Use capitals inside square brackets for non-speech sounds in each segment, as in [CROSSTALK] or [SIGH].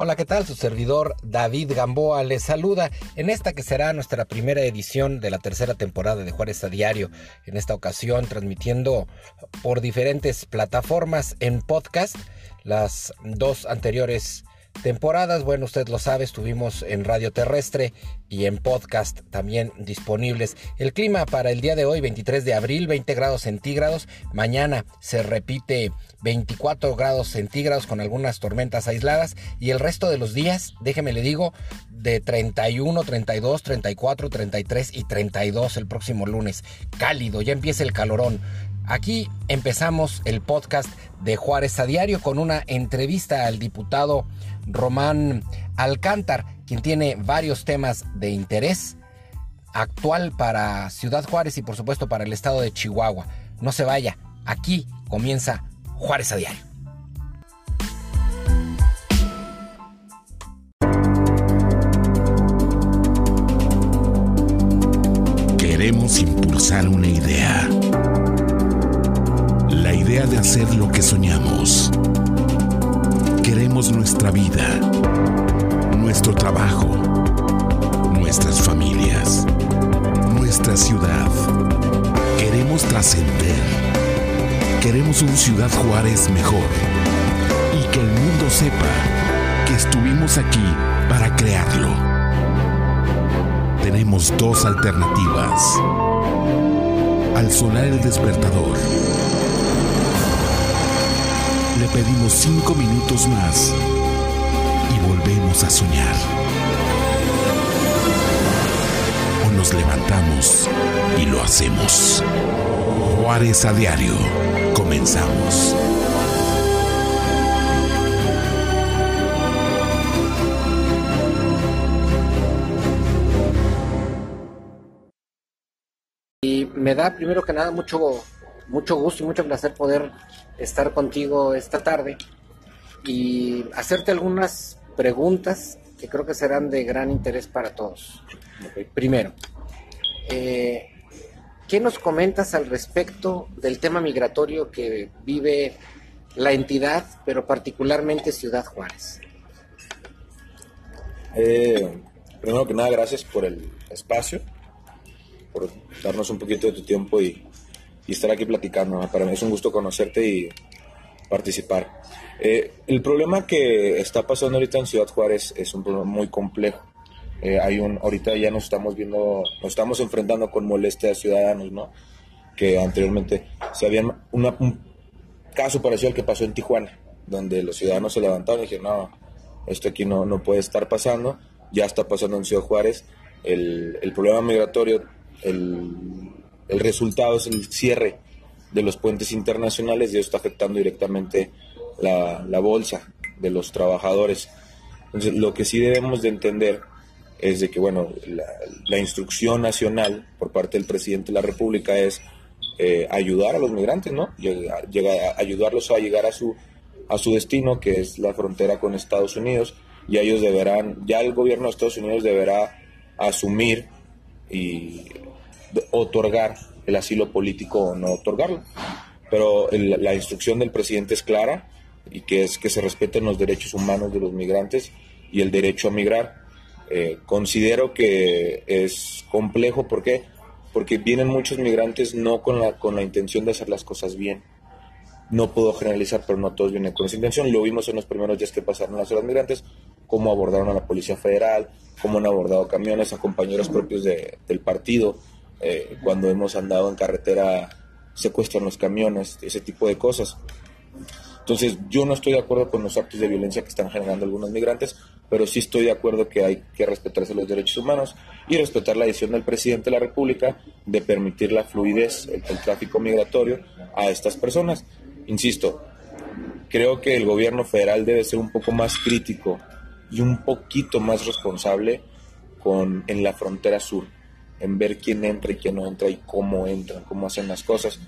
Hola, ¿qué tal? Su servidor David Gamboa les saluda en esta que será nuestra primera edición de la tercera temporada de Juárez a Diario. En esta ocasión transmitiendo por diferentes plataformas en podcast. Las dos anteriores temporadas, bueno, usted lo sabe, estuvimos en radio terrestre y en podcast también disponibles. El clima para el día de hoy, 23 de abril, 20 grados centígrados. Mañana se repite 24 grados centígrados con algunas tormentas aisladas. Y el resto de los días, déjeme le digo, de 31, 32, 34, 33 y 32 el próximo lunes. Cálido, ya empieza el calorón. Aquí empezamos el podcast de Juárez a Diario con una entrevista al diputado Román Alcántar, quien tiene varios temas de interés actual para Ciudad Juárez y por supuesto para el estado de Chihuahua. No se vaya, aquí comienza Juárez a Diario. Queremos impulsar una idea la idea de hacer lo que soñamos. Queremos nuestra vida, nuestro trabajo, nuestras familias, nuestra ciudad. Queremos trascender. Queremos un Ciudad Juárez mejor y que el mundo sepa que estuvimos aquí para crearlo. Tenemos dos alternativas. Al sonar el despertador, le pedimos cinco minutos más y volvemos a soñar. O nos levantamos y lo hacemos. Juárez a diario. Comenzamos. Y me da primero que nada mucho, mucho gusto y mucho placer poder estar contigo esta tarde y hacerte algunas preguntas que creo que serán de gran interés para todos. Primero, eh, ¿qué nos comentas al respecto del tema migratorio que vive la entidad, pero particularmente Ciudad Juárez? Eh, primero que nada, gracias por el espacio, por darnos un poquito de tu tiempo y, y estar aquí platicando. Para mí es un gusto conocerte y participar. Eh, el problema que está pasando ahorita en Ciudad Juárez es un problema muy complejo. Eh, hay un, ahorita ya nos estamos viendo, nos estamos enfrentando con molestias ciudadanos, ¿no? Que anteriormente se habían una, un caso parecido al que pasó en Tijuana, donde los ciudadanos se levantaron y dijeron, no, esto aquí no, no puede estar pasando, ya está pasando en Ciudad Juárez. El, el problema migratorio, el, el resultado es el cierre de los puentes internacionales y eso está afectando directamente la, la, bolsa de los trabajadores. Entonces, lo que sí debemos de entender es de que, bueno, la, instrucción nacional por parte del presidente de la República es eh, ayudar a los migrantes, ¿no? Llega, ayudarlos a llegar a su, a su destino, que es la frontera con Estados Unidos, y ellos deberán, ya el gobierno de Estados Unidos deberá asumir y otorgar el asilo político o no otorgarlo. Pero el, la instrucción del presidente es clara y que es que se respeten los derechos humanos de los migrantes y el derecho a migrar. Eh, considero que es complejo, ¿por qué? Porque vienen muchos migrantes no con la, con la intención de hacer las cosas bien. No puedo generalizar, pero no todos vienen con esa intención. Lo vimos en los primeros días que pasaron las horas migrantes, cómo abordaron a la Policía Federal, cómo han abordado camiones a compañeros propios de, del partido, eh, cuando hemos andado en carretera secuestran los camiones, ese tipo de cosas. Entonces yo no estoy de acuerdo con los actos de violencia que están generando algunos migrantes, pero sí estoy de acuerdo que hay que respetarse los derechos humanos y respetar la decisión del presidente de la República de permitir la fluidez, el, el tráfico migratorio a estas personas. Insisto, creo que el gobierno federal debe ser un poco más crítico y un poquito más responsable con, en la frontera sur en ver quién entra y quién no entra y cómo entran, cómo hacen las cosas.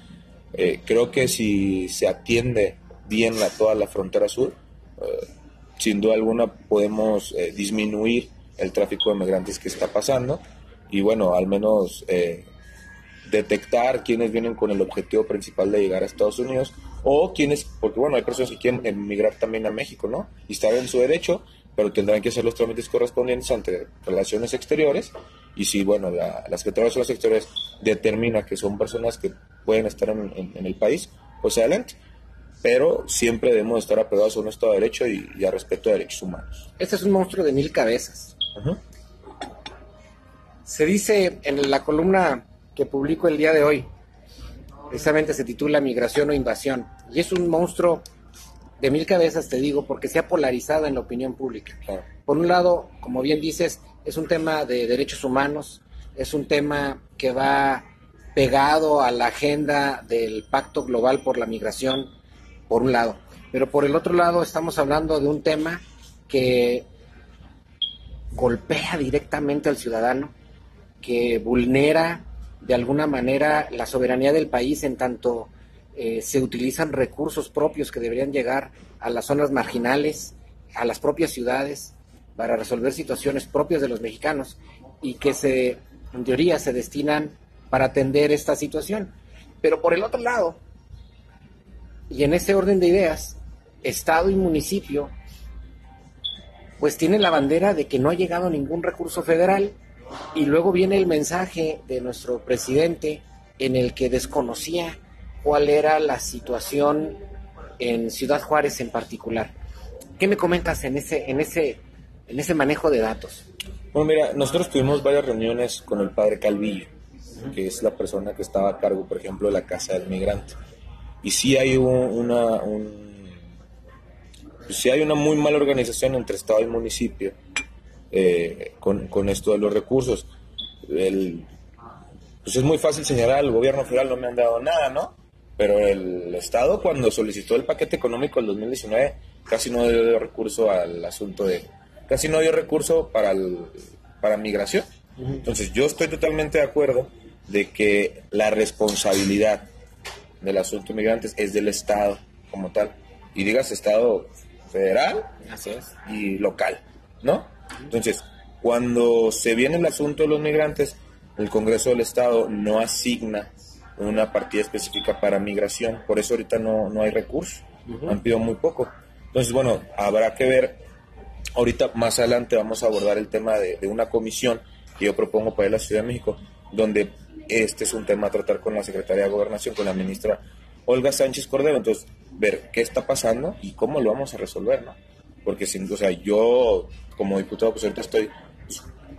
Eh, creo que si se atiende bien la, toda la frontera sur, eh, sin duda alguna podemos eh, disminuir el tráfico de migrantes que está pasando y bueno, al menos eh, detectar quiénes vienen con el objetivo principal de llegar a Estados Unidos o quienes, porque bueno, hay personas que quieren emigrar también a México, ¿no? Y estar en su derecho, pero tendrán que hacer los trámites correspondientes ante relaciones exteriores y si, bueno, la, la Secretaría de Relaciones Exteriores determina que son personas que pueden estar en, el país, pues adelante. Pero siempre debemos estar apegados a un Estado de Derecho y, a respeto de derechos humanos. Este es un monstruo de mil cabezas. Se dice en la columna que publico el día de hoy, precisamente se titula Migración o Invasión, y es un monstruo de mil cabezas, te digo, porque se ha polarizado en la opinión pública. Por un lado, como bien dices, es un tema de derechos humanos, es un tema que va pegado a la agenda del Pacto Global por la Migración, por un lado. Pero por el otro lado estamos hablando de un tema que golpea directamente al ciudadano, que vulnera de alguna manera la soberanía del país en tanto eh, se utilizan recursos propios que deberían llegar a las zonas marginales, a las propias ciudades, para resolver situaciones propias de los mexicanos y que se, en teoría, se destinan para atender esta situación. Pero por el otro lado, y en ese orden de ideas, Estado y municipio, pues tienen la bandera de que no ha llegado ningún recurso federal y luego viene el mensaje de nuestro presidente en el que desconocía cuál era la situación en Ciudad Juárez en particular. ¿Qué me comentas en ese, en ese, en ese manejo de datos? Bueno, mira, nosotros tuvimos varias reuniones con el padre Calvillo, que es la persona que estaba a cargo, por ejemplo, de la casa del migrante. Y sí hay una, pues sí hay una muy mala organización entre Estado y municipio eh, con, esto de los recursos. Pues es muy fácil señalar, al gobierno federal no me han dado nada, ¿no? Pero el Estado cuando solicitó el paquete económico en 2019 casi no dio recurso al asunto de, casi no dio recurso para, el, para migración. Entonces yo estoy totalmente de acuerdo de que la responsabilidad del asunto de migrantes es del Estado como tal. Y digas Estado federal y local, ¿no? Entonces, cuando se viene el asunto de los migrantes, el Congreso del Estado no asigna una partida específica para migración, por eso ahorita no, no hay recursos, han pedido muy poco. Entonces, bueno, habrá que ver, ahorita más adelante vamos a abordar el tema de, una comisión que yo propongo para la Ciudad de México, donde este es un tema a tratar con la Secretaría de Gobernación, con la ministra Olga Sánchez Cordero, entonces ver qué está pasando y cómo lo vamos a resolver, ¿no? Porque, sin, o sea, yo como diputado, pues ahorita estoy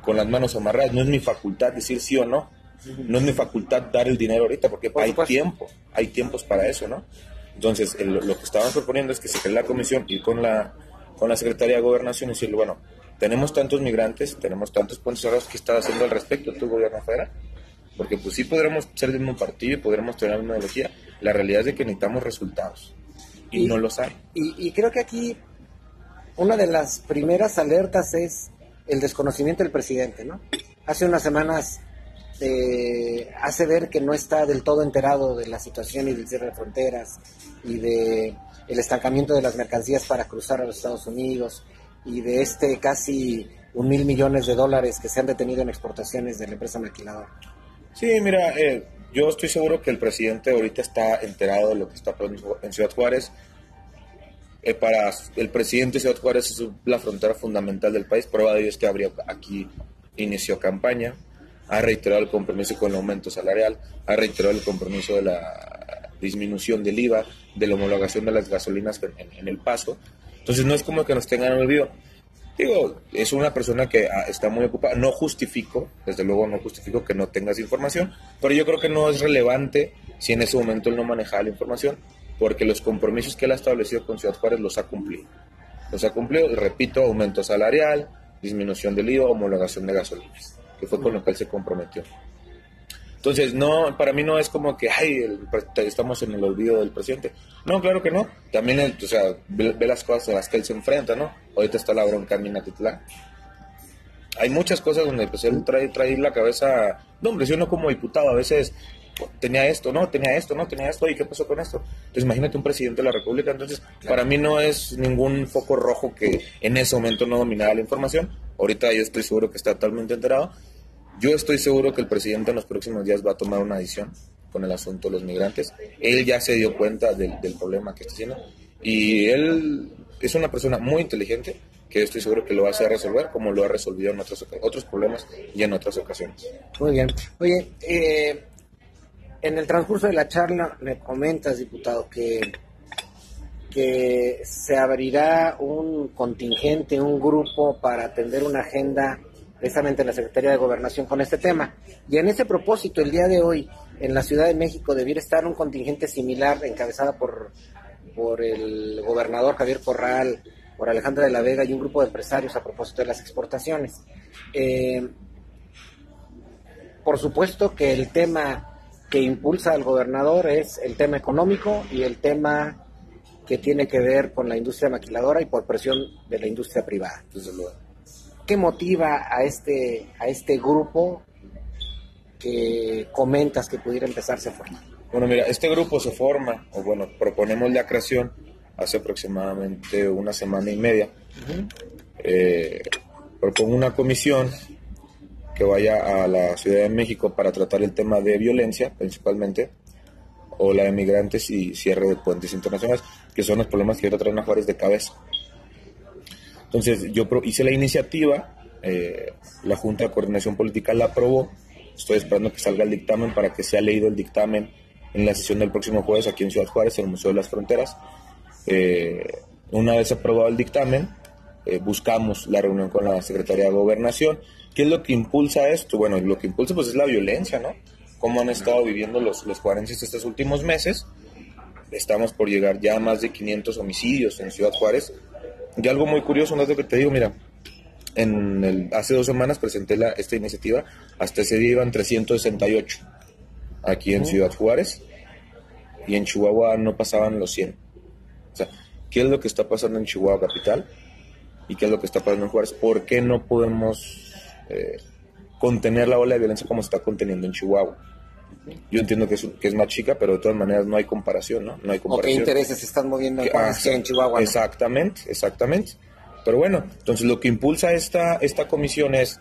con las manos amarradas, no es mi facultad decir sí o no, no es mi facultad dar el dinero ahorita porque hay tiempo, hay tiempos para eso, ¿no? Entonces, lo que estaban proponiendo es que se cree la comisión, y con la, con la Secretaría de Gobernación y decirle, bueno, tenemos tantos migrantes, tenemos tantos puentes cerrados, ¿qué está haciendo al respecto tu gobierno federal? Porque pues sí podremos ser del mismo partido y podremos tener una ideología. La realidad es de que necesitamos resultados y, no los hay. Y, y creo que aquí una de las primeras alertas es el desconocimiento del presidente, ¿no? Hace unas semanas este, hace ver que no está del todo enterado de la situación y del cierre de fronteras y de el estancamiento de las mercancías para cruzar a los Estados Unidos y de este casi un mil millones de dólares que se han detenido en exportaciones de la empresa maquiladora. Sí, mira, eh, yo estoy seguro que el presidente ahorita está enterado de lo que está pasando en Ciudad Juárez. Eh, para el presidente de Ciudad Juárez es la frontera fundamental del país. Prueba de ello es que abrió aquí inició campaña ha reiterado el compromiso con el aumento salarial, ha reiterado el compromiso de la disminución del IVA, de la homologación de las gasolinas en, el paso. Entonces no es como que nos tengan olvido. Digo, es una persona que ah, está muy ocupada. No justifico, desde luego no justifico que no tengas información, pero yo creo que no es relevante si en ese momento él no manejaba la información, porque los compromisos que él ha establecido con Ciudad Juárez los ha cumplido. Los ha cumplido, repito, aumento salarial, disminución del IVA, homologación de gasolinas que fue con lo que él se comprometió. Entonces, no, para mí no es como que, ay, estamos en el olvido del presidente. No, claro que no. También, o sea, ve, las cosas a las que él se enfrenta, ¿no? Ahorita está la bronca en Minatitlán. Hay muchas cosas donde pues, él trae, trae la cabeza... No, hombre, si uno como diputado a veces tenía esto, no, tenía esto, no, tenía esto, ¿y qué pasó con esto? Entonces imagínate un presidente de la República, entonces para mí no es ningún foco rojo que en ese momento no dominaba la información, ahorita yo estoy seguro que está totalmente enterado yo estoy seguro que el presidente en los próximos días va a tomar una decisión con el asunto de los migrantes. Él ya se dio cuenta del, problema que está haciendo y él es una persona muy inteligente que estoy seguro que lo vas a resolver como lo ha resolvido en otros, otros problemas y en otras ocasiones. Muy bien. Oye, eh, en el transcurso de la charla me comentas, diputado, que, que se abrirá un contingente, un grupo para atender una agenda precisamente en la Secretaría de Gobernación con este tema. Y en ese propósito, el día de hoy, en la Ciudad de México debiera estar un contingente similar encabezada por, por el gobernador Javier Corral, por Alejandra de la Vega y un grupo de empresarios a propósito de las exportaciones. Eh, por supuesto que el tema que impulsa al gobernador es el tema económico y el tema que tiene que ver con la industria maquiladora y por presión de la industria privada. ¿Qué motiva a este, a este grupo que comentas que pudiera empezarse a formar? Bueno, mira, este grupo se forma, o bueno, proponemos la creación hace aproximadamente una semana y media. Eh, propongo una comisión que vaya a la Ciudad de México para tratar el tema de violencia, principalmente, o la de migrantes y cierre de puentes internacionales, que son los problemas que ahora traen a Juárez de cabeza. Entonces, yo hice la iniciativa, eh, la Junta de Coordinación Política la aprobó, estoy esperando que salga el dictamen para que sea leído el dictamen en la sesión del próximo jueves aquí en Ciudad Juárez, en el Museo de las Fronteras. Eh, una vez aprobado el dictamen, eh, buscamos la reunión con la Secretaría de Gobernación. ¿Qué es lo que impulsa esto? Bueno, lo que impulsa pues es la violencia, ¿no? Cómo han estado viviendo los, los juarenses estos últimos meses. Estamos por llegar ya a más de 500 homicidios en Ciudad Juárez. Y algo muy curioso, un dato que te digo, mira, en el, hace dos semanas presenté la, esta iniciativa, hasta ese día iban 368 aquí en Ciudad Juárez y en Chihuahua no pasaban los 100. O sea, ¿qué es lo que está pasando en Chihuahua capital? ¿Y qué es lo que está pasando en Juárez? ¿Por qué no podemos eh, contener la ola de violencia como se está conteniendo en Chihuahua? Yo entiendo que es, que es más chica, pero de todas maneras no hay comparación, ¿no? No hay comparación. ¿O qué intereses se están moviendo en, ah, en Chihuahua? Exactamente, exactamente. Pero bueno, entonces lo que impulsa esta, esta comisión es,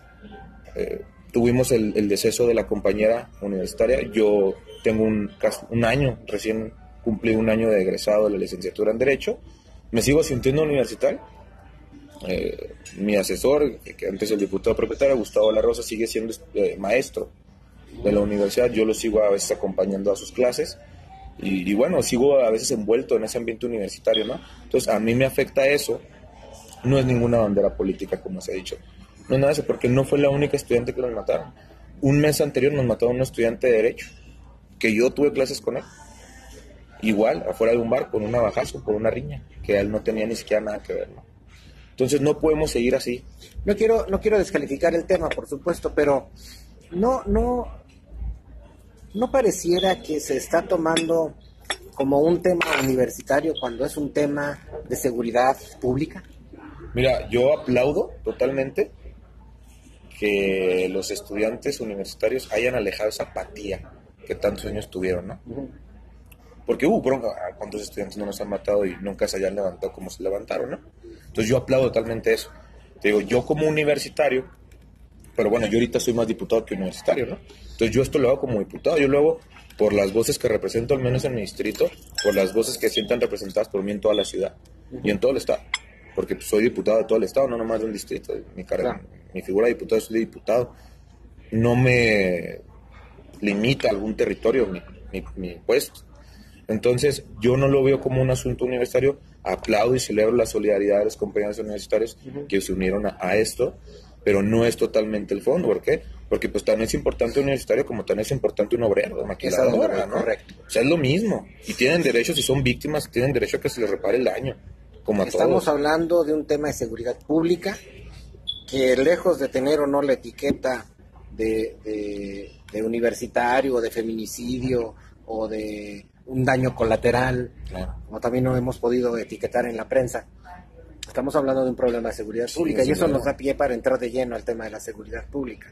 eh, tuvimos el, el, deceso de la compañera universitaria, yo tengo un, un año, recién cumplí un año de egresado de la licenciatura en Derecho, me sigo sintiendo universitario. Eh, mi asesor, que antes el diputado propietario, Gustavo La Rosa, sigue siendo eh, maestro de la universidad, yo lo sigo a veces acompañando a sus clases y, bueno, sigo a veces envuelto en ese ambiente universitario, ¿no? Entonces a mí me afecta eso, no es ninguna bandera política como se ha dicho, no es nada de porque no fue la única estudiante que nos mataron. Un mes anterior nos mataron un estudiante de Derecho, que yo tuve clases con él. Igual afuera de un bar con un navajazo por una riña que él no tenía ni siquiera nada que ver entonces no podemos seguir así. No quiero no quiero descalificar el tema por supuesto pero no no no pareciera que se está tomando como un tema universitario cuando es un tema de seguridad pública mira yo aplaudo totalmente que los estudiantes universitarios hayan alejado esa apatía que tantos años tuvieron no porque hubo bronca, cuántos estudiantes no nos han matado y nunca se hayan levantado como se levantaron, ¿no? Entonces yo aplaudo totalmente eso. Te digo, yo como universitario, pero bueno, yo ahorita soy más diputado que universitario, ¿no? Entonces yo esto lo hago como diputado, yo lo hago por las voces que represento, al menos en mi distrito, por las voces que sientan representadas por mí en toda la ciudad y en todo el estado. Porque pues, soy diputado de todo el estado, no nomás de un distrito. Mi, carrera, mi figura de diputado es de diputado. No me limita algún territorio mi, mi, mi puesto. Entonces, yo no lo veo como un asunto universitario. Aplaudo y celebro la solidaridad de los compañeros universitarios que se unieron a, esto, pero no es totalmente el fondo. ¿Por qué? Porque pues también es importante un universitario como también es importante un obrero, maquiladora, ¿no? Correcto. O sea, es lo mismo. Y tienen derechos, si son víctimas, tienen derecho a que se les repare el daño, como a Estamos hablando de un tema de seguridad pública que lejos de tener o no la etiqueta de, de universitario o de feminicidio o de un daño colateral, como también no hemos podido etiquetar en la prensa. Estamos hablando de un problema de seguridad pública y eso nos da pie para entrar de lleno al tema de la seguridad pública.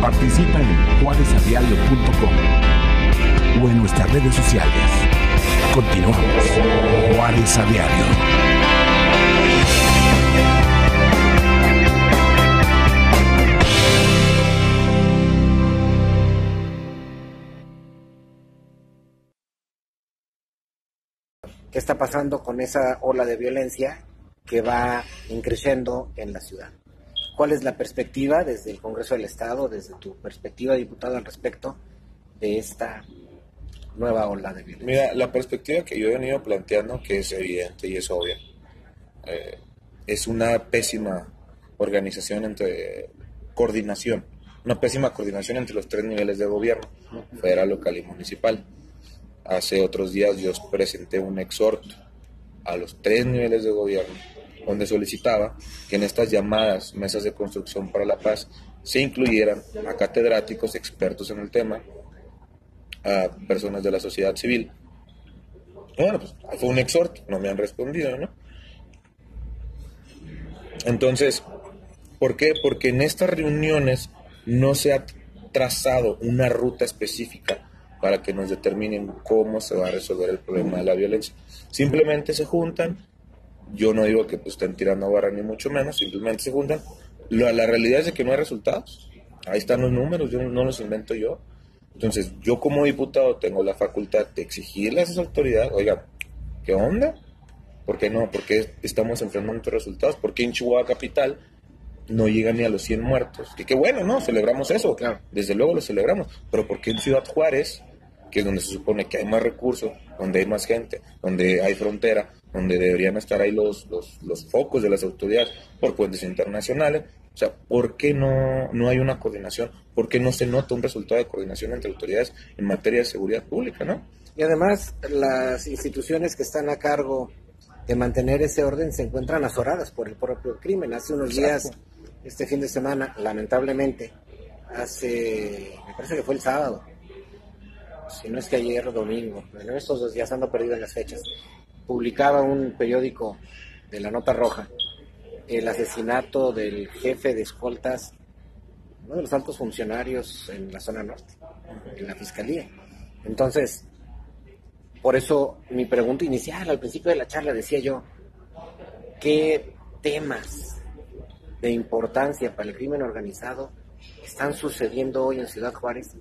Participa en juaresadiario.com o en nuestras redes sociales. Continuamos. Juárez a Diario. ¿Qué está pasando con esa ola de violencia que va increciendo en la ciudad? ¿Cuál es la perspectiva desde el Congreso del Estado, desde tu perspectiva, diputado, al respecto de esta nueva ola de violencia? Mira, la perspectiva que yo he venido planteando, que es evidente y es obvia, eh, es una pésima organización entre coordinación, una pésima coordinación entre los tres niveles de gobierno, federal, local y municipal. Hace otros días yo presenté un exhorto a los tres niveles de gobierno donde solicitaba que en estas llamadas mesas de construcción para la paz se incluyeran a catedráticos expertos en el tema, a personas de la sociedad civil. Bueno, pues fue un exhorto, no me han respondido, ¿no? Entonces, ¿por qué? Porque en estas reuniones no se ha trazado una ruta específica para que nos determinen cómo se va a resolver el problema de la violencia. Simplemente se juntan, yo no digo que pues, estén tirando barra ni mucho menos, simplemente se juntan. La, la realidad es que no hay resultados. Ahí están los números, yo no los invento yo. Entonces, yo como diputado tengo la facultad de exigirle a esas autoridades, oiga, ¿qué onda? ¿Por qué no? ¿Por qué estamos enfrentando resultados? ¿Por qué en Chihuahua Capital no llega ni a los 100 muertos? Que qué bueno, ¿no? Celebramos eso, claro. Desde luego lo celebramos. Pero ¿por qué en Ciudad Juárez, que es donde se supone que hay más recursos, donde hay más gente, donde hay frontera, donde deberían estar ahí los, los, los focos de las autoridades por puentes internacionales, o sea, ¿por qué no, no hay una coordinación? ¿Por qué no se nota un resultado de coordinación entre autoridades en materia de seguridad pública, no? Y además, las instituciones que están a cargo de mantener ese orden se encuentran azoradas por el propio crimen. Hace unos días, este fin de semana, lamentablemente, hace, me parece que fue el sábado, si no es que ayer domingo, en estos dos días ando perdido en las fechas, publicaba un periódico de la Nota Roja el asesinato del jefe de escoltas, uno de los altos funcionarios en la zona norte, en la fiscalía. Entonces, por eso mi pregunta inicial al principio de la charla decía yo, ¿qué temas de importancia para el crimen organizado están sucediendo hoy en Ciudad Juárez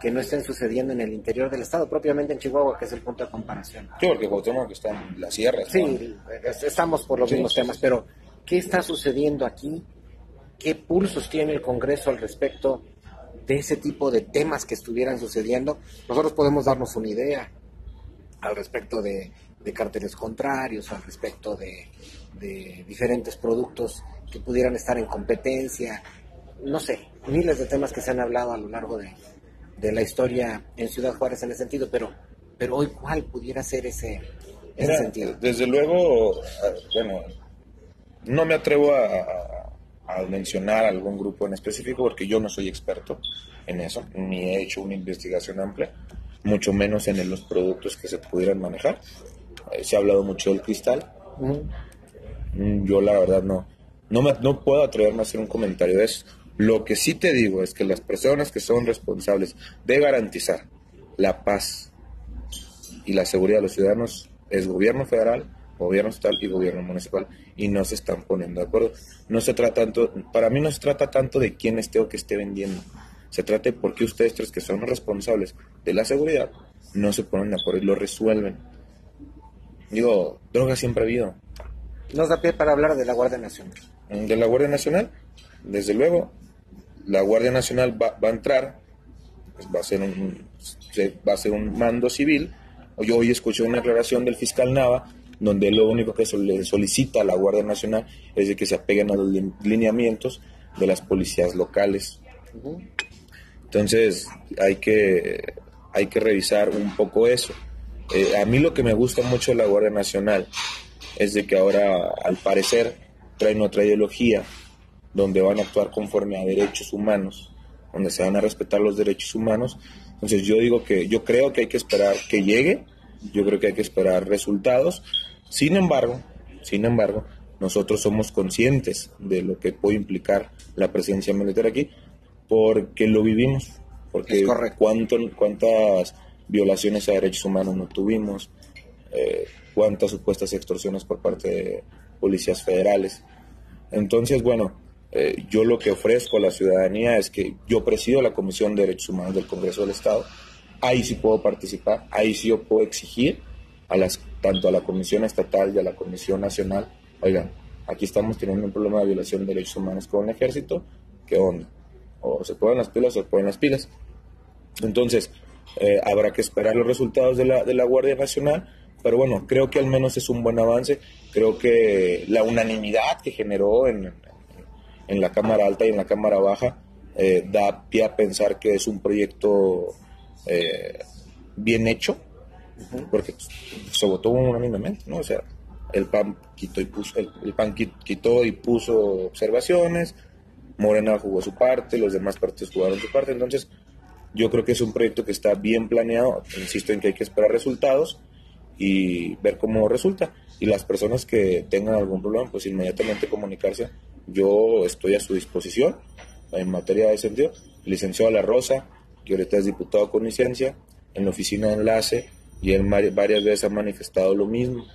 que no estén sucediendo en el interior del estado, propiamente en Chihuahua, que es el punto de comparación? Sí, porque que está en la sierra. Sí, estamos por los mismos temas, pero ¿Qué está sucediendo aquí? ¿Qué pulsos tiene el Congreso al respecto de ese tipo de temas que estuvieran sucediendo? Nosotros podemos darnos una idea al respecto de, carteles contrarios, al respecto de, diferentes productos que pudieran estar en competencia, no sé, miles de temas que se han hablado a lo largo de, la historia en Ciudad Juárez en ese sentido, pero, pero hoy cuál pudiera ser ese, sentido. Desde luego, ah, bueno, no me atrevo a, mencionar algún grupo en específico porque yo no soy experto en eso, ni he hecho una investigación amplia, mucho menos en los productos que se pudieran manejar. Eh, se ha hablado mucho del cristal. Mm, yo la verdad no, no, me, no puedo atreverme a hacer un comentario de eso. Lo que sí te digo es que las personas que son responsables de garantizar la paz y la seguridad de los ciudadanos es gobierno federal, gobierno estatal y gobierno municipal y no se están poniendo de acuerdo. No se trata tanto, para mí no se trata tanto de quién esté o que esté vendiendo. Se trata de por qué ustedes tres que son responsables de la seguridad no se ponen de acuerdo y lo resuelven. Digo, droga siempre ha habido. Nos da pie para hablar de la Guardia Nacional. De la Guardia Nacional, desde luego, la Guardia Nacional va, a entrar, pues va a ser un va a ser un mando civil. Yo hoy escuché una declaración del fiscal Nava donde lo único que le solicita a la Guardia Nacional es de que se apeguen a los lineamientos de las policías locales. Entonces hay que, hay que revisar un poco eso. Eh, a mí lo que me gusta mucho de la Guardia Nacional es de que ahora al parecer traen otra ideología donde van a actuar conforme a derechos humanos, donde se van a respetar los derechos humanos. Entonces yo digo que yo creo que hay que esperar que llegue, yo creo que hay que esperar resultados sin embargo, sin embargo, nosotros somos conscientes de lo que puede implicar la presencia militar aquí porque lo vivimos, porque cuánto, cuántas violaciones a derechos humanos no tuvimos, eh, cuántas supuestas extorsiones por parte de policías federales. Entonces, bueno, eh, yo lo que ofrezco a la ciudadanía es que yo presido la Comisión de Derechos Humanos del Congreso del Estado, ahí sí puedo participar, ahí sí yo puedo exigir a las tanto a la Comisión Estatal y a la Comisión Nacional, oigan, aquí estamos teniendo un problema de violación de derechos humanos con el ejército, ¿qué onda? O se ponen las pilas o se ponen las pilas. Entonces, eh, habrá que esperar los resultados de la, de la Guardia Nacional, pero bueno, creo que al menos es un buen avance. Creo que la unanimidad que generó en, en la Cámara Alta y en la Cámara Baja eh, da pie a pensar que es un proyecto eh, bien hecho, porque se votó unánimemente, ¿no? O sea, el PAN quitó y puso, el, PAN quitó y puso observaciones, Morena jugó su parte, los demás partidos jugaron su parte, entonces yo creo que es un proyecto que está bien planeado, insisto en que hay que esperar resultados y ver cómo resulta. Y las personas que tengan algún problema, pues inmediatamente comunicarse. Yo estoy a su disposición en materia de sentido. El licenciado La Rosa, que ahorita es diputado con licencia, en la oficina de enlace, y él varias veces ha manifestado lo mismo,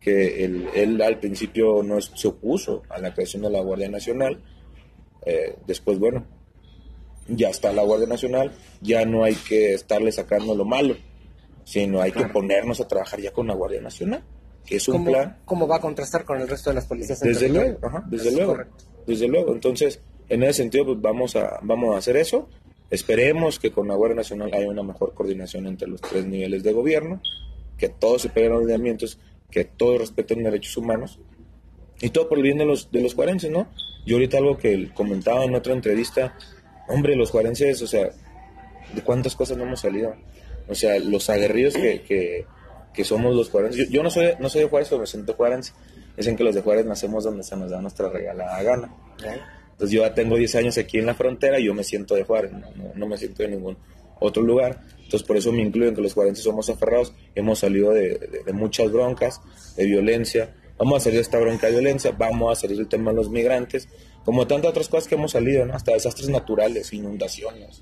que él, al principio no se opuso a la creación de la Guardia Nacional. Eh, después, bueno, ya está la Guardia Nacional, ya no hay que estarle sacando lo malo, sino hay que ponernos a trabajar ya con la Guardia Nacional, que es un plan. ¿Cómo va a contrastar con el resto de las policías? Desde luego, desde luego, desde luego. Entonces, en ese sentido, pues vamos a, vamos a hacer eso. Esperemos que con la Guardia Nacional haya una mejor coordinación entre los tres niveles de gobierno, que todos se peguen los lineamientos, que todos respeten derechos humanos y todo por el bien de los, de los cuarenses, ¿no? Yo ahorita algo que comentaba en otra entrevista, hombre, los juarenses, o sea, ¿de cuántas cosas no hemos salido? O sea, los aguerridos que, que, somos los juarenses. Yo, no soy no soy de Juárez, pero me siento juarense. Dicen que los de Juárez nacemos donde se nos da nuestra regalada gana. Entonces yo ya tengo 10 años aquí en la frontera y yo me siento de Juárez, no, me siento de ningún otro lugar. Entonces por eso me incluyen que los juarenses somos aferrados. Hemos salido de, muchas broncas, de violencia. Vamos a salir de esta bronca de violencia, vamos a salir del tema de los migrantes, como tantas otras cosas que hemos salido, hasta desastres naturales, inundaciones,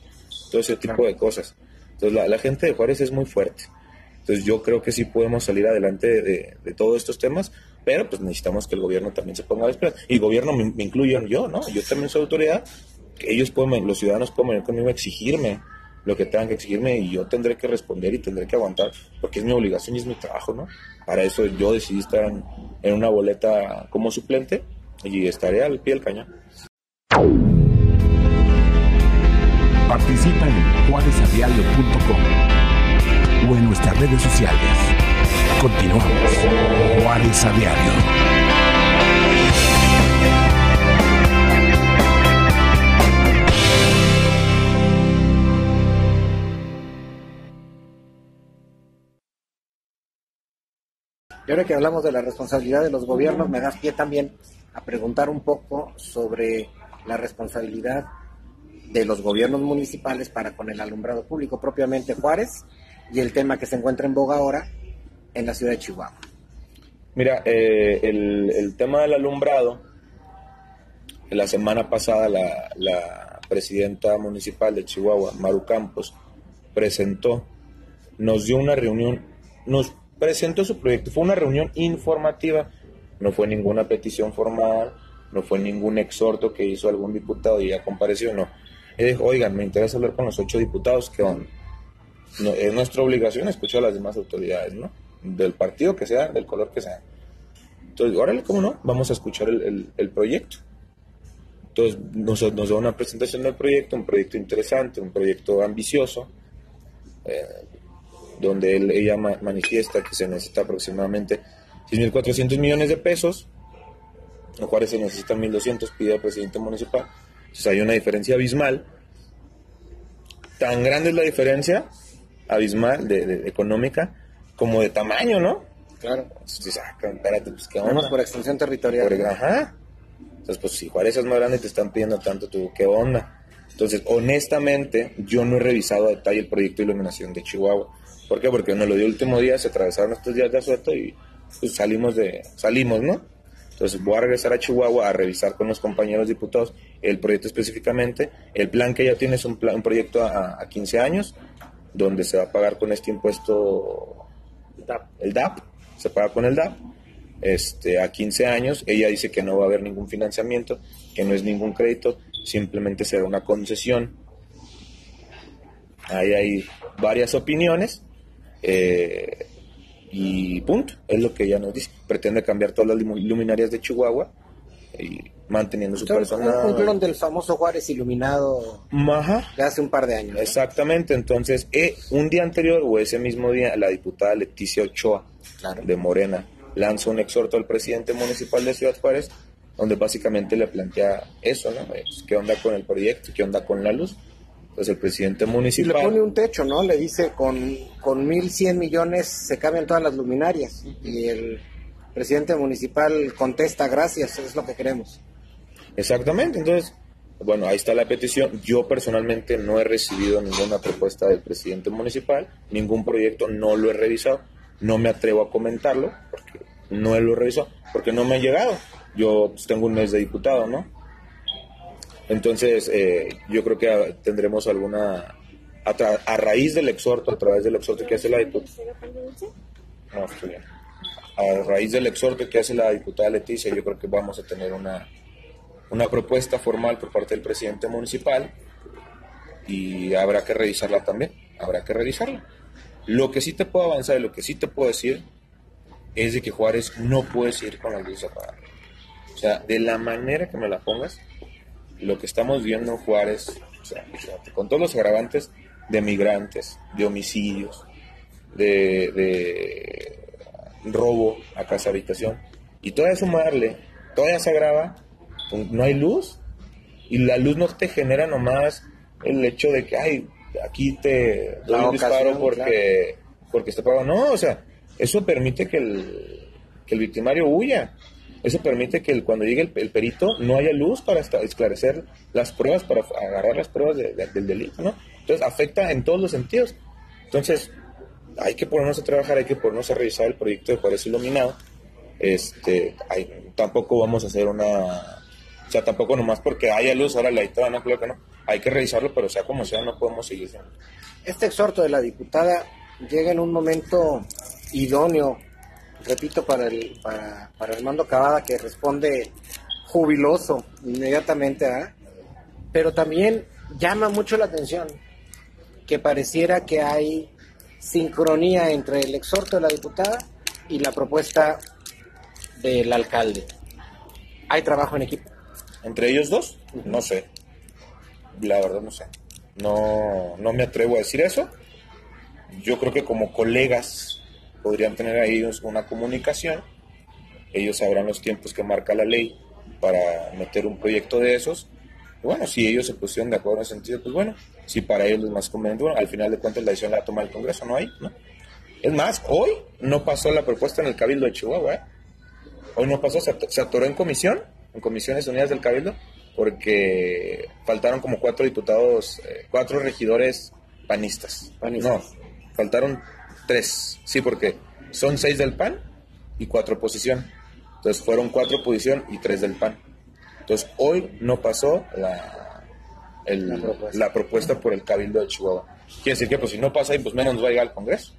todo ese tipo de cosas. Entonces la, gente de Juárez es muy fuerte. Entonces yo creo que sí podemos salir adelante de, todos estos temas, pero pues necesitamos que el gobierno también se ponga a esperar. Y gobierno me, me incluyo yo, ¿no? Yo también soy autoridad, ellos pueden, los ciudadanos pueden venir conmigo a exigirme lo que tengan que exigirme y yo tendré que responder y tendré que aguantar, porque es mi obligación y es mi trabajo, ¿no? Para eso yo decidí estar en, en una boleta como suplente y estaré al pie del cañón. Participa en juárezadiario.com o en nuestras redes sociales. Continuamos. Juárez a Diario. Y ahora que hablamos de la responsabilidad de los gobiernos, me das pie también a preguntar un poco sobre la responsabilidad de los gobiernos municipales para con el alumbrado público, propiamente Juárez, y el tema que se encuentra en boga ahora en la ciudad de Chihuahua. Mira, eh, el, tema del alumbrado, la semana pasada la, la, presidenta municipal de Chihuahua, Maru Campos, presentó, nos dio una reunión, nos presentó su proyecto, fue una reunión informativa, no fue ninguna petición formal, no fue ningún exhorto que hizo algún diputado y ya compareció, no y oigan, me interesa hablar con los ocho diputados, que es nuestra obligación escuchar a las demás autoridades, ¿no? Del partido que sea, del color que sea. Entonces, órale, ¿cómo no? Vamos a escuchar el, proyecto. Entonces, nos, nos, da una presentación del proyecto, un proyecto interesante, un proyecto ambicioso, eh, donde él, ella manifiesta que se necesita aproximadamente 6.400 millones de pesos, lo cual se necesitan 1.200, pide al presidente municipal entonces hay una diferencia abismal. Tan grande es la diferencia abismal de, económica como de tamaño, ¿no? Claro. Entonces, ah, espérate, pues qué onda. por extensión territorial. ajá. Entonces, pues si Juárez es más grande y te están pidiendo tanto, tú, ¿qué onda? Entonces, honestamente, yo no he revisado a detalle el proyecto de iluminación de Chihuahua. ¿Por qué? Porque no lo dio el último día, se atravesaron estos días de asueto y pues salimos de, salimos, ¿no? Entonces voy a regresar a Chihuahua a revisar con los compañeros diputados el proyecto específicamente. El plan que ella tiene es un, plan, un proyecto a, 15 años, donde se va a pagar con este impuesto, el DAP, se paga con el DAP, este, a 15 años. Ella dice que no va a haber ningún financiamiento, que no es ningún crédito, simplemente será una concesión. Ahí hay varias opiniones. Eh, y punto, es lo que ella nos dice. Pretende cambiar todas las luminarias de Chihuahua y manteniendo su personal. Un clon del famoso Juárez iluminado de hace un par de años. Exactamente, entonces eh, un día anterior o ese mismo día la diputada Leticia Ochoa de Morena lanza un exhorto al presidente municipal de Ciudad Juárez donde básicamente le plantea eso, ¿no? ¿Qué onda con el proyecto? ¿Qué onda con la luz? Pues el presidente municipal... Y le pone un techo, ¿no? Le dice, con, con 1.100 millones se cambian todas las luminarias. Y el presidente municipal contesta, gracias, es lo que queremos. Exactamente, entonces, bueno, ahí está la petición. Yo personalmente no he recibido ninguna propuesta del presidente municipal, ningún proyecto, no lo he revisado. No me atrevo a comentarlo, porque no lo he revisado, porque no me ha llegado. Yo pues, tengo un mes de diputado, ¿no? Entonces, eh, yo creo que tendremos alguna, a, raíz del exhorto, a través del exhorto que hace la diputada. No. A raíz del exhorto que hace la diputada Leticia, yo creo que vamos a tener una, una propuesta formal por parte del presidente municipal y habrá que revisarla también. Habrá que revisarla. Lo que sí te puedo avanzar y lo que sí te puedo decir es de que Juárez no puede seguir con la luz apagada. O sea, de la manera que me la pongas, lo que estamos viendo en Juárez, con todos los agravantes de migrantes, de homicidios, de, robo a casa habitación, y todavía sumarle, todavía se agrava, pues, no hay luz, y la luz no te genera nomás el hecho de que, ay, aquí te doy un disparo porque, porque está pagado. No, o sea, eso permite que el, que el victimario huya. Eso permite que cuando llegue el, perito no haya luz para esclarecer las pruebas, para agarrar las pruebas del delito, ¿no? Entonces afecta en todos los sentidos. Entonces hay que ponernos a trabajar, hay que ponernos a revisar el proyecto de Juárez Iluminado. Este, tampoco vamos a hacer una... O sea, tampoco nomás porque haya luz, ahora la dictada, no, creo que no. Hay que revisarlo, pero sea como sea, no podemos seguir. Este exhorto de la diputada llega en un momento idóneo repito, para el para, para Armando Cavada, que responde jubiloso inmediatamente, ¿ah? pero también llama mucho la atención que pareciera que hay sincronía entre el exhorto de la diputada y la propuesta del alcalde. ¿Hay trabajo en equipo? ¿Entre ellos dos? No sé. La verdad no sé. No, no me atrevo a decir eso. Yo creo que como colegas podrían tener ahí una comunicación, ellos sabrán los tiempos que marca la ley para meter un proyecto de esos. bueno, si ellos se pusieron de acuerdo en ese sentido, pues bueno, si para ellos es más conveniente, bueno, al final de cuentas la decisión la toma el Congreso, no hay, ¿no? Es más, hoy no pasó la propuesta en el Cabildo de Chihuahua, ¿eh? Hoy no pasó, se, atoró en comisión, en comisiones unidas del Cabildo, porque faltaron como cuatro diputados, eh, cuatro regidores panistas. panistas. No, faltaron Tres, sí, porque son seis del PAN y cuatro oposición. Entonces fueron cuatro oposición y tres del PAN. Entonces hoy no pasó la, la, propuesta. por el Cabildo de Chihuahua. Quiere decir que pues si no pasa ahí, pues menos va a llegar al Congreso.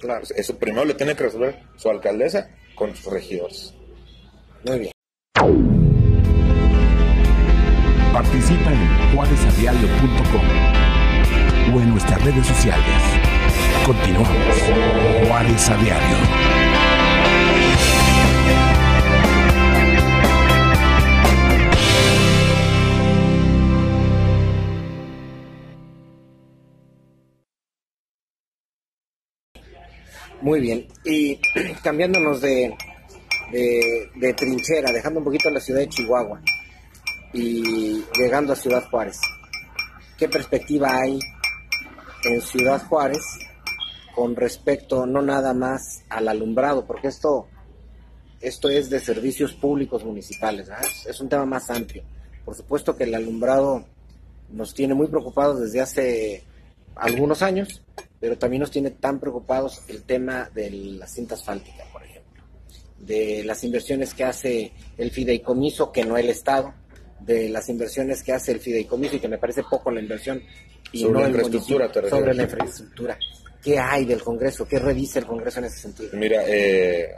Claro. Pues, eso primero lo tiene que resolver su alcaldesa con sus regidores. Muy bien. Participa en juárezadiario.com o en nuestras redes sociales. Continuamos. Juárez a diario. Muy bien. Y [CLEARS THROAT] cambiándonos de, de, de, trinchera, dejando un poquito la ciudad de Chihuahua y llegando a Ciudad Juárez. ¿Qué perspectiva hay en Ciudad Juárez con respecto no nada más al alumbrado, porque esto, esto es de servicios públicos municipales, es un tema más amplio. Por supuesto que el alumbrado nos tiene muy preocupados desde hace algunos años, pero también nos tiene tan preocupados el tema de la cinta asfáltica, por ejemplo, de las inversiones que hace el fideicomiso, que no el Estado, de las inversiones que hace el fideicomiso y que me parece poco la inversión y sobre la infraestructura, sobre la infraestructura. ¿Qué hay del Congreso? ¿Qué revisa el Congreso en ese sentido? Mira, eh,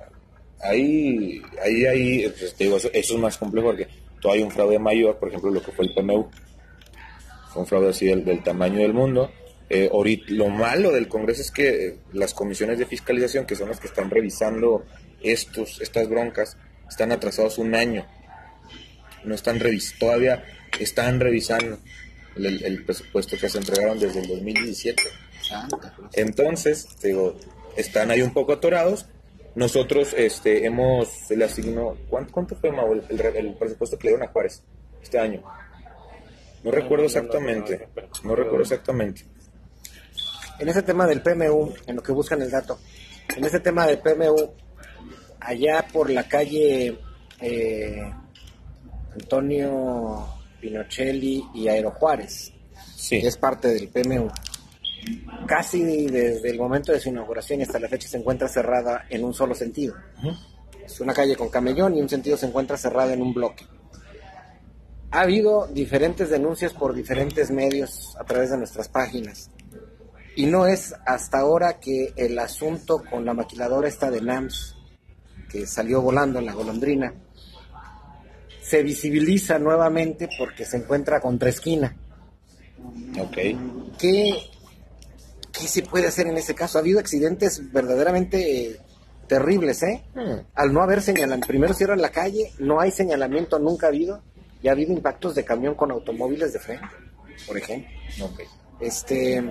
ahí, ahí, ahí pues, digo, eso, es más complejo porque todavía hay un fraude mayor, por ejemplo, lo que fue el PMU. Fue un fraude así del, tamaño del mundo. Eh, lo malo del Congreso es que las comisiones de fiscalización, que son las que están revisando estos, estas broncas, están atrasados un año. No están revis todavía están revisando el, presupuesto que se entregaron desde el 2017. Entonces, digo, están ahí un poco atorados. Nosotros este, hemos, se le asignó, ¿cuánto, fue el, presupuesto que le dieron a Juárez este año? No recuerdo exactamente, no recuerdo exactamente. En ese tema del PMU, en lo que buscan el dato, en ese tema del PMU, allá por la calle eh, Antonio Pinochelli y Aero Juárez, sí. es parte del PMU. Casi desde el momento de su inauguración hasta la fecha se encuentra cerrada en un solo sentido. Es una calle con camellón y un sentido se encuentra cerrada en un bloque. Ha habido diferentes denuncias por diferentes medios a través de nuestras páginas. Y no es hasta ahora que el asunto con la maquiladora esta de NAMS, que salió volando en la golondrina, se visibiliza nuevamente porque se encuentra contra esquina. Ok. ¿Qué, ¿Qué se puede hacer en ese caso? Ha habido accidentes verdaderamente eh, terribles, ¿eh? Hmm. Al no haber señalamiento, primero cierran la calle, no hay señalamiento, nunca ha habido, y ha habido impactos de camión con automóviles de frente, por ejemplo. Okay. Este,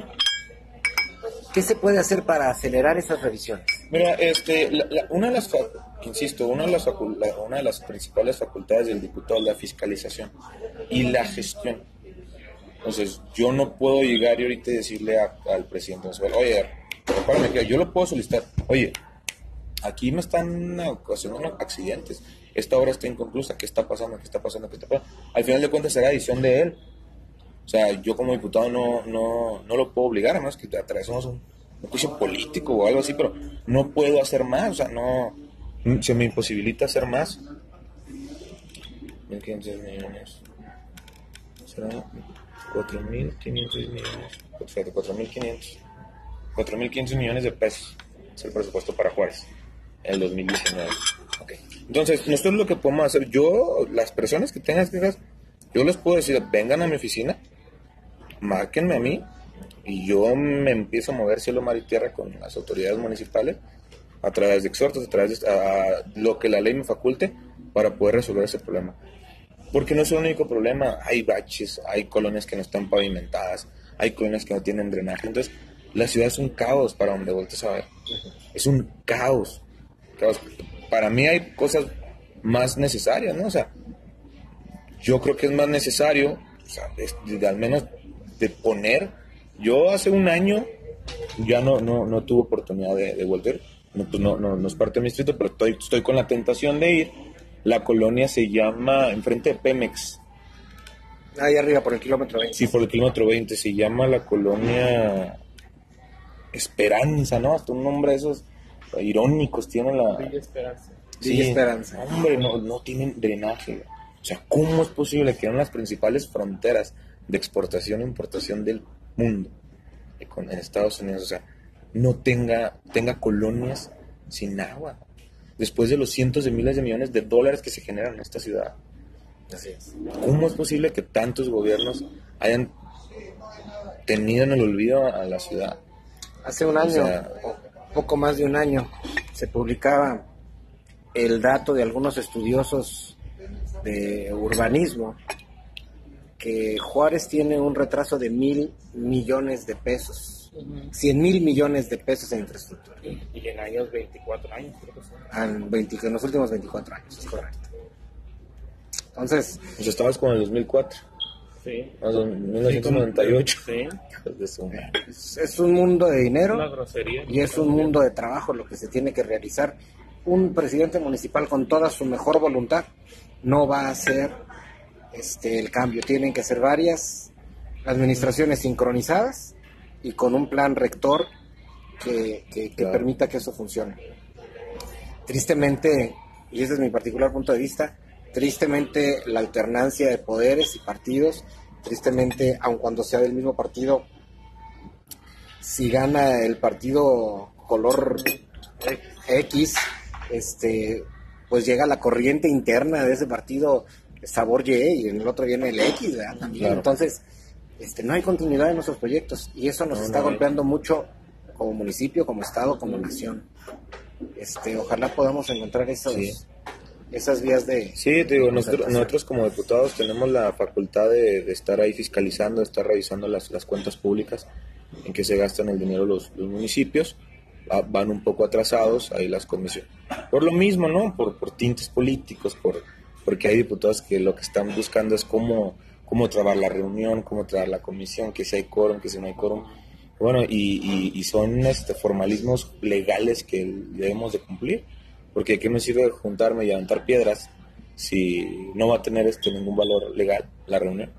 ¿Qué se puede hacer para acelerar esas revisiones? Mira, este, una de las, insisto, una de las, una de las principales facultades del diputado es la fiscalización y la gestión. Entonces, yo no puedo llegar y ahorita decirle al presidente oye, que yo lo puedo solicitar, oye, aquí me están ocasionando accidentes, esta obra está inconclusa, ¿qué está pasando? ¿Qué está pasando? ¿Qué está pasando? Al final de cuentas será decisión de él. O sea, yo como diputado no, no, no lo puedo obligar, a menos que atravesemos un, un juicio político o algo así, pero no puedo hacer más, o sea, no, se me imposibilita hacer más. 1.500 millones. Será 4.500 millones. 4.500. 4.500 millones de pesos es el presupuesto para Juárez en el 2019. Okay. Entonces, nosotros lo que podemos hacer, yo, las personas que tengan quejas, yo les puedo decir, vengan a mi oficina, márquenme a mí y yo me empiezo a mover cielo, mar y tierra con las autoridades municipales a través de exhortos, a través de lo que la ley me faculte para poder resolver ese problema. Porque no es el único problema, hay baches, hay colonias que no están pavimentadas, hay colonias que no tienen drenaje. Entonces, la ciudad es un caos para donde voltees a ver. Es un caos. Para mí hay cosas más necesarias, ¿no? O sea, yo creo que es más necesario, o sea, al menos de poner. Yo hace un año ya no, no, no tuve oportunidad de, de volver, no, pues no, no, no, es parte de mi distrito, pero estoy, estoy con la tentación de ir. La colonia se llama, enfrente de Pemex. Ahí arriba, por el kilómetro 20. Sí, por el kilómetro 20. Se llama la colonia Esperanza, ¿no? Hasta un nombre de esos irónicos tiene la... Villa Esperanza. Sí, Esperanza. Hombre, no, no tienen drenaje. O sea, ¿cómo es posible que en las principales fronteras de exportación e importación del mundo, en Estados Unidos, o sea, no tenga, tenga colonias sin agua, después de los cientos de miles de millones de dólares que se generan en esta ciudad. Así es. ¿Cómo es posible que tantos gobiernos hayan tenido en el olvido a la ciudad? Hace un año, poco más de un año, se publicaba el dato de algunos estudiosos de urbanismo que Juárez tiene un retraso de mil millones de pesos 100 mil millones de pesos en infraestructura. Y en años, 24 años, creo que son. En, los últimos 24 años, es correcto. Entonces. Pues estabas con el 2004. Sí. 1998. Sí. Es, es, un mundo de dinero. Una grosería. Y es un mundo de trabajo lo que se tiene que realizar. Un presidente municipal con toda su mejor voluntad no va a hacer este, el cambio. Tienen que ser varias administraciones sincronizadas y con un plan rector que, permita que eso funcione. Tristemente, y ese es mi particular punto de vista, tristemente la alternancia de poderes y partidos, tristemente, aun cuando sea del mismo partido, si gana el partido color X, este, pues llega la corriente interna de ese partido sabor Y y en el otro viene el X, También. Entonces, este, no hay continuidad en nuestros proyectos y eso nos está golpeando mucho como municipio, como estado, como nación. Este, ojalá podamos encontrar esos, esas vías de... Sí, digo, nosotros, nosotros como diputados tenemos la facultad de, estar ahí fiscalizando, de estar revisando las, las, cuentas públicas en que se gastan el dinero los, los municipios. van un poco atrasados ahí las comisiones. Por lo mismo, ¿no? Por, por tintes políticos, por, porque hay diputados que lo que están buscando es cómo, cómo trabar la reunión, cómo trabar la comisión, que si hay quórum, que si no hay quórum. Bueno, y, y, son este, formalismos legales que debemos de cumplir porque ¿qué me sirve juntarme y aventar piedras si no va a tener este ningún valor legal la reunión?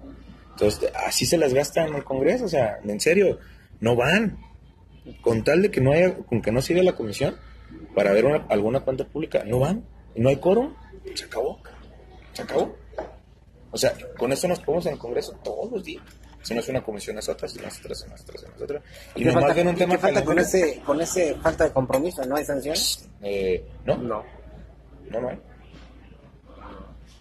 Entonces, así se las gasta en el Congreso, o sea, en serio, no van. Con tal de que no haya, con que no siga la comisión para ver alguna cuenta pública, no van. Y no hay quórum, se acabó. Se acabó. O sea, con eso nos ponemos en el Congreso todos los días. Si no es una comisión es otra, si no es otra, si no es otra, si no es otra. Y, ¿Y falta, un tema ¿qué falta con ese, con ese falta de compromiso? ¿No hay sanciones? Eh, no. No. No, no hay.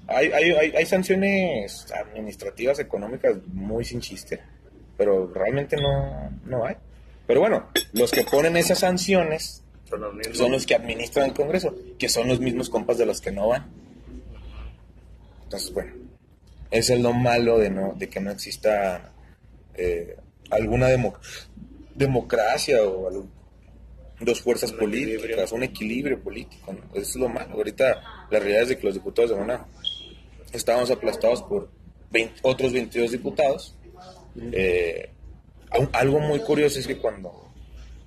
Hay, hay, hay, hay sanciones administrativas, económicas muy sin chiste, pero realmente no, no hay. Pero bueno, los que ponen esas sanciones son los, son los que administran el Congreso, que son los mismos compas de los que no van. Entonces, bueno, es lo malo de, no, de que no exista eh, alguna democracia o dos fuerzas políticas, un equilibrio político. Eso es lo malo. Ahorita la realidad es de que los diputados de Monaco estábamos aplastados por otros 22 diputados. Eh, algo muy curioso es que cuando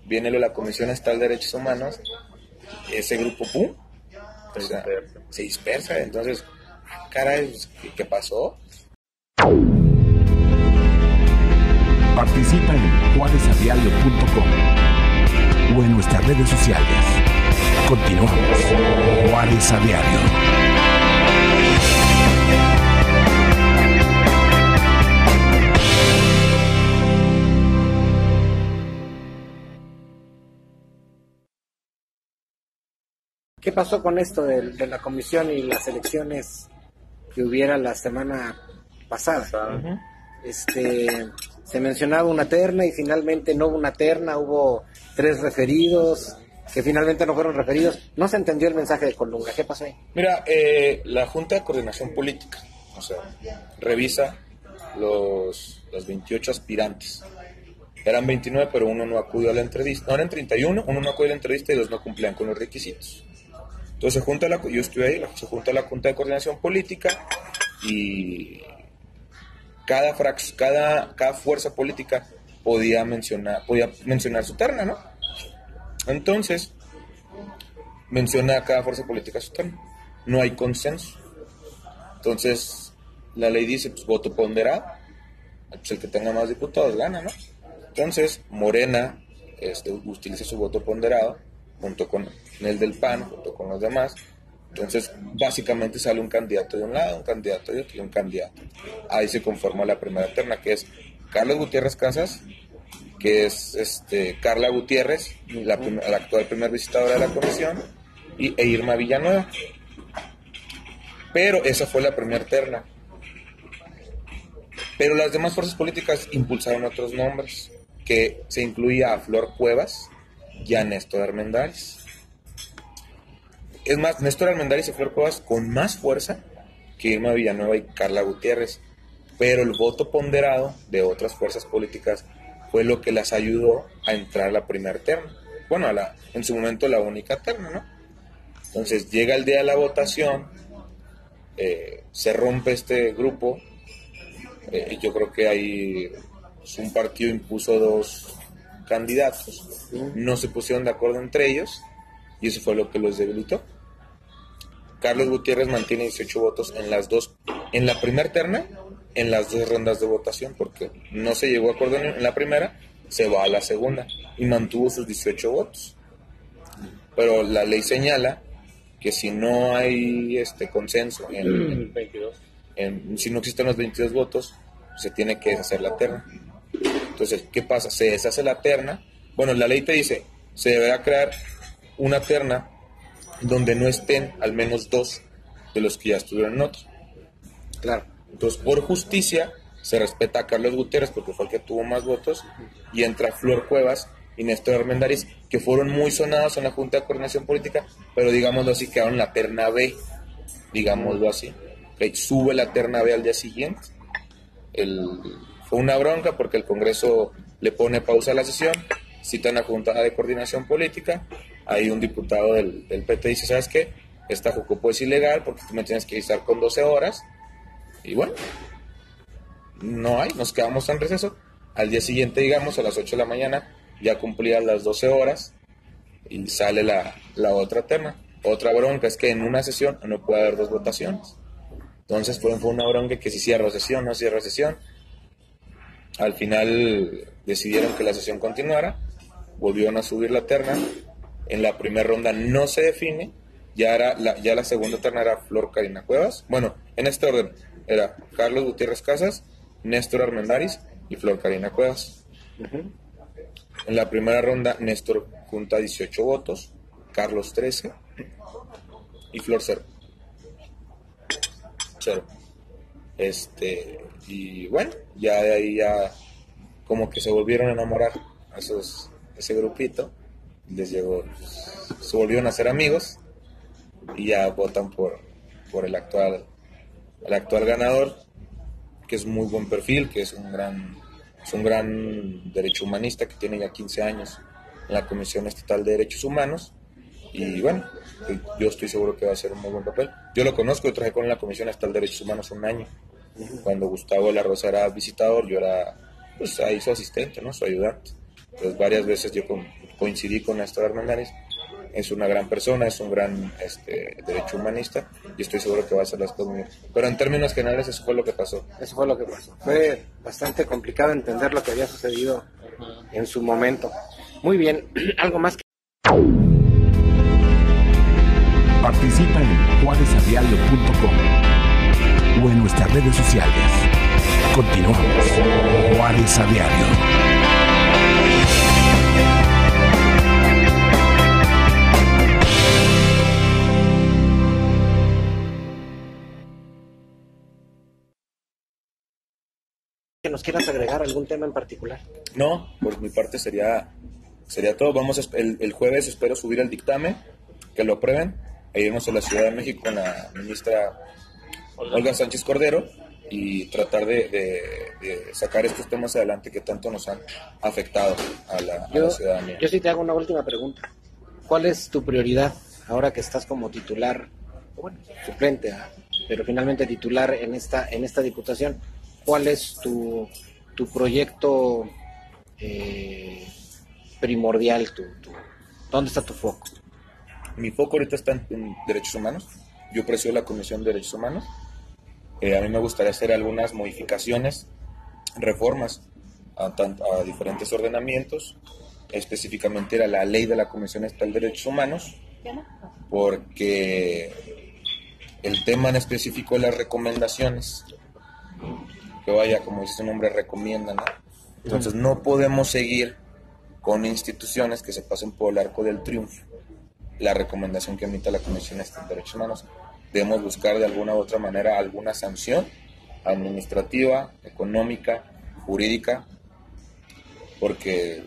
viene la Comisión Estatal de Derechos Humanos, ese grupo, ¡pum! se dispersa. Entonces, caray, ¿qué, pasó? Participa en juaresadiario.com o en nuestras redes sociales. Continuamos. Juárez a Diario. ¿Qué pasó con esto de, la comisión y las elecciones que hubiera la semana pasada? Este se mencionaba una terna y finalmente no hubo una terna, hubo tres referidos que finalmente no fueron referidos. No se entendió el mensaje de Colunga. ¿Qué pasó ahí? Mira, eh, la Junta de Coordinación Política, o sea, revisa los, los 28 aspirantes. Eran 29, pero uno no acudió a la entrevista. No, eran 31, uno no acudió a la entrevista y dos no cumplían con los requisitos. Entonces se junta la, yo estuve ahí, se junta la Junta de Coordinación Política y cada, cada, cada fuerza política podía mencionar, podía mencionar su terna, ¿no? Entonces, menciona a cada fuerza política su terna. No hay consenso. Entonces, la ley dice, pues voto ponderado. Pues el que tenga más diputados gana, ¿no? Entonces, Morena este, utiliza su voto ponderado junto con el del PAN, junto con los demás. Entonces, básicamente sale un candidato de un lado, un candidato de otro y un candidato. Ahí se conforma la primera terna, que es Carlos Gutiérrez Casas, que es este, Carla Gutiérrez, la, actual primer visitadora de la comisión, y, e Irma Villanueva. Pero esa fue la primera terna. Pero las demás fuerzas políticas impulsaron otros nombres, que se incluía a Flor Cuevas, y a Néstor Armendáriz. Es más, Néstor Armendáriz y Flor Cuevas con más fuerza que Irma Villanueva y Carla Gutiérrez, pero el voto ponderado de otras fuerzas políticas fue lo que las ayudó a entrar a la primera terna. Bueno, a la, en su momento la única terna, ¿no? Entonces llega el día de la votación, eh, se rompe este grupo, eh, yo creo que ahí un partido impuso dos candidatos, no se pusieron de acuerdo entre ellos y eso fue lo que los debilitó. Carlos Gutiérrez mantiene 18 votos en las dos, en la primera terna, en las dos rondas de votación, porque no se llegó a acuerdo en la primera, se va a la segunda y mantuvo sus 18 votos. Pero la ley señala que si no hay este consenso en, 22. si no existen los 22 votos, se tiene que deshacer la terna. Entonces, ¿qué pasa? Se deshace la terna. Bueno, la ley te dice, se deberá crear una terna donde no estén al menos dos de los que ya estuvieron en otro. Claro. Entonces, por justicia, se respeta a Carlos Gutiérrez porque fue el que tuvo más votos y entra Flor Cuevas y Néstor Armendáriz, que fueron muy sonados en la Junta de Coordinación Política, pero digámoslo así, quedaron en la terna B, digámoslo así. sube la terna B al día siguiente. fue una bronca porque el Congreso le pone pausa a la sesión, citan a Junta de Coordinación Política, ahí un diputado del, PT dice, ¿sabes qué? Esta Jucopo es ilegal porque tú me tienes que avisar con 12 horas. Y bueno, no hay, nos quedamos en receso. Al día siguiente, digamos, a las 8 de la mañana, ya cumplía las 12 horas y sale la, la otra tema. Otra bronca es que en una sesión no puede haber dos votaciones. Entonces fue, fue una bronca que si cierra sesión, no cierra sesión. Al final decidieron que la sesión continuara, volvieron a subir la terna. En la primera ronda no se define, ya, era la, ya la segunda terna era Flor Karina Cuevas. Bueno, en este orden era Carlos Gutiérrez Casas, Néstor Armendaris y Flor Karina Cuevas. En la primera ronda, Néstor junta 18 votos, Carlos 13 y Flor 0. 0. Este, y bueno, ya de ahí ya como que se volvieron a enamorar a esos, ese grupito. Les llegó, se volvieron a ser amigos y ya votan por, por el actual el actual ganador que es muy buen perfil, que es un gran, es un gran derecho humanista que tiene ya 15 años en la Comisión Estatal de Derechos Humanos. Y bueno, yo estoy seguro que va a ser un muy buen papel. Yo lo conozco, yo trabajé con la Comisión Estatal de Derechos Humanos un año. Cuando Gustavo La Rosa era visitador, yo era pues ahí su asistente, ¿no? su ayudante. Entonces varias veces yo coincidí con Néstor Hernández es una gran persona, es un gran este, derecho humanista y estoy seguro que va a hacer las cosas bien. Pero en términos generales eso fue lo que pasó. Eso fue lo que pasó. Fue bastante complicado entender lo que había sucedido en su momento. Muy bien, [CLEARS THROAT] algo más que... Participa en juarezadiario.com o en nuestras redes sociales. Continuamos. Juárez a Diario. Que nos quieras agregar algún tema en particular. No, por mi parte sería sería todo. Vamos el, el, jueves espero subir el dictamen, que lo aprueben, e irnos a la Ciudad de México con la ministra Olga Sánchez Cordero y tratar de, sacar estos temas adelante que tanto nos han afectado a la, ciudadanía. Yo sí te hago una última pregunta. ¿Cuál es tu prioridad ahora que estás como titular, bueno, suplente, pero finalmente titular en esta, en esta diputación? Cuál es tu, tu proyecto eh, primordial, tu, ¿dónde está tu foco? Mi foco ahorita está en, derechos humanos. Yo presido la Comisión de Derechos Humanos. Eh, a mí me gustaría hacer algunas modificaciones, reformas a, a diferentes ordenamientos. Específicamente era la ley de la Comisión Estatal de Derechos Humanos, porque el tema en específico de las recomendaciones que vaya, como dice su nombre, recomienda, ¿no? Entonces no podemos seguir con instituciones que se pasen por el arco del triunfo. La recomendación que emite la Comisión de Derechos Humanos. Debemos buscar de alguna u otra manera alguna sanción administrativa, económica, jurídica, porque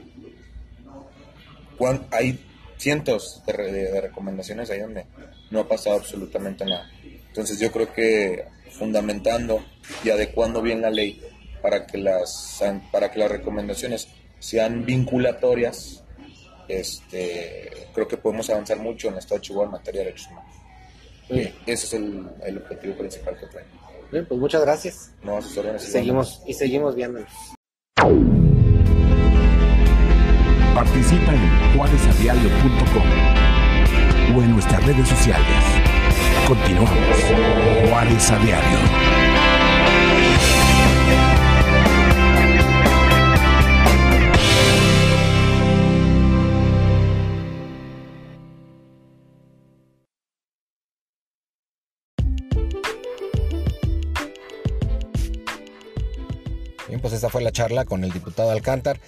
hay cientos de, de recomendaciones ahí donde no ha pasado absolutamente nada. Entonces yo creo que fundamentando y adecuando bien la ley para que las, para que las recomendaciones sean vinculatorias, este, creo que podemos avanzar mucho en el Estado de Chihuahua en materia de derechos humanos. Ese es el, el, objetivo principal que traemos. Bien, pues muchas gracias. No, a sus órdenes. Seguimos, y seguimos viéndonos. Participa en juarezadiario.com o en nuestras redes sociales. Continuamos. Juárez a diario. Bien, pues esta fue la charla con el diputado Alcántar,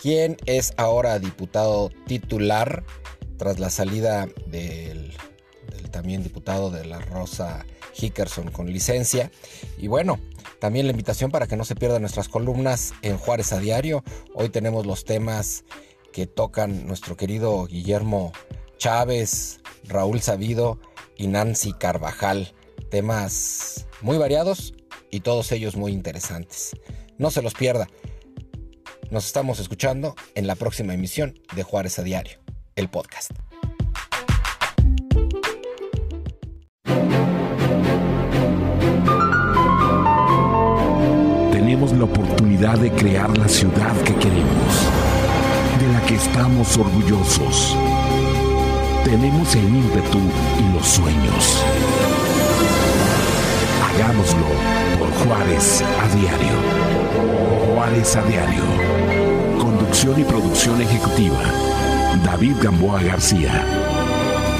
quien es ahora diputado titular tras la salida del también diputado de la Rosa Hickerson con licencia. Y bueno, También la invitación para que no se pierdan nuestras columnas en Juárez a Diario. Hoy tenemos los temas que tocan nuestro querido Guillermo Chávez, Raúl Sabido y Nancy Carvajal. Temas muy variados y todos ellos muy interesantes. No se los pierda. Nos estamos escuchando en la próxima emisión de Juárez a Diario, el podcast. Tenemos la oportunidad de crear la ciudad que queremos, de la que estamos orgullosos. Tenemos el ímpetu y los sueños. Hagámoslo por Juárez a diario. Juárez a diario. Conducción y producción ejecutiva. David Gamboa García.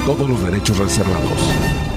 Todos los derechos reservados.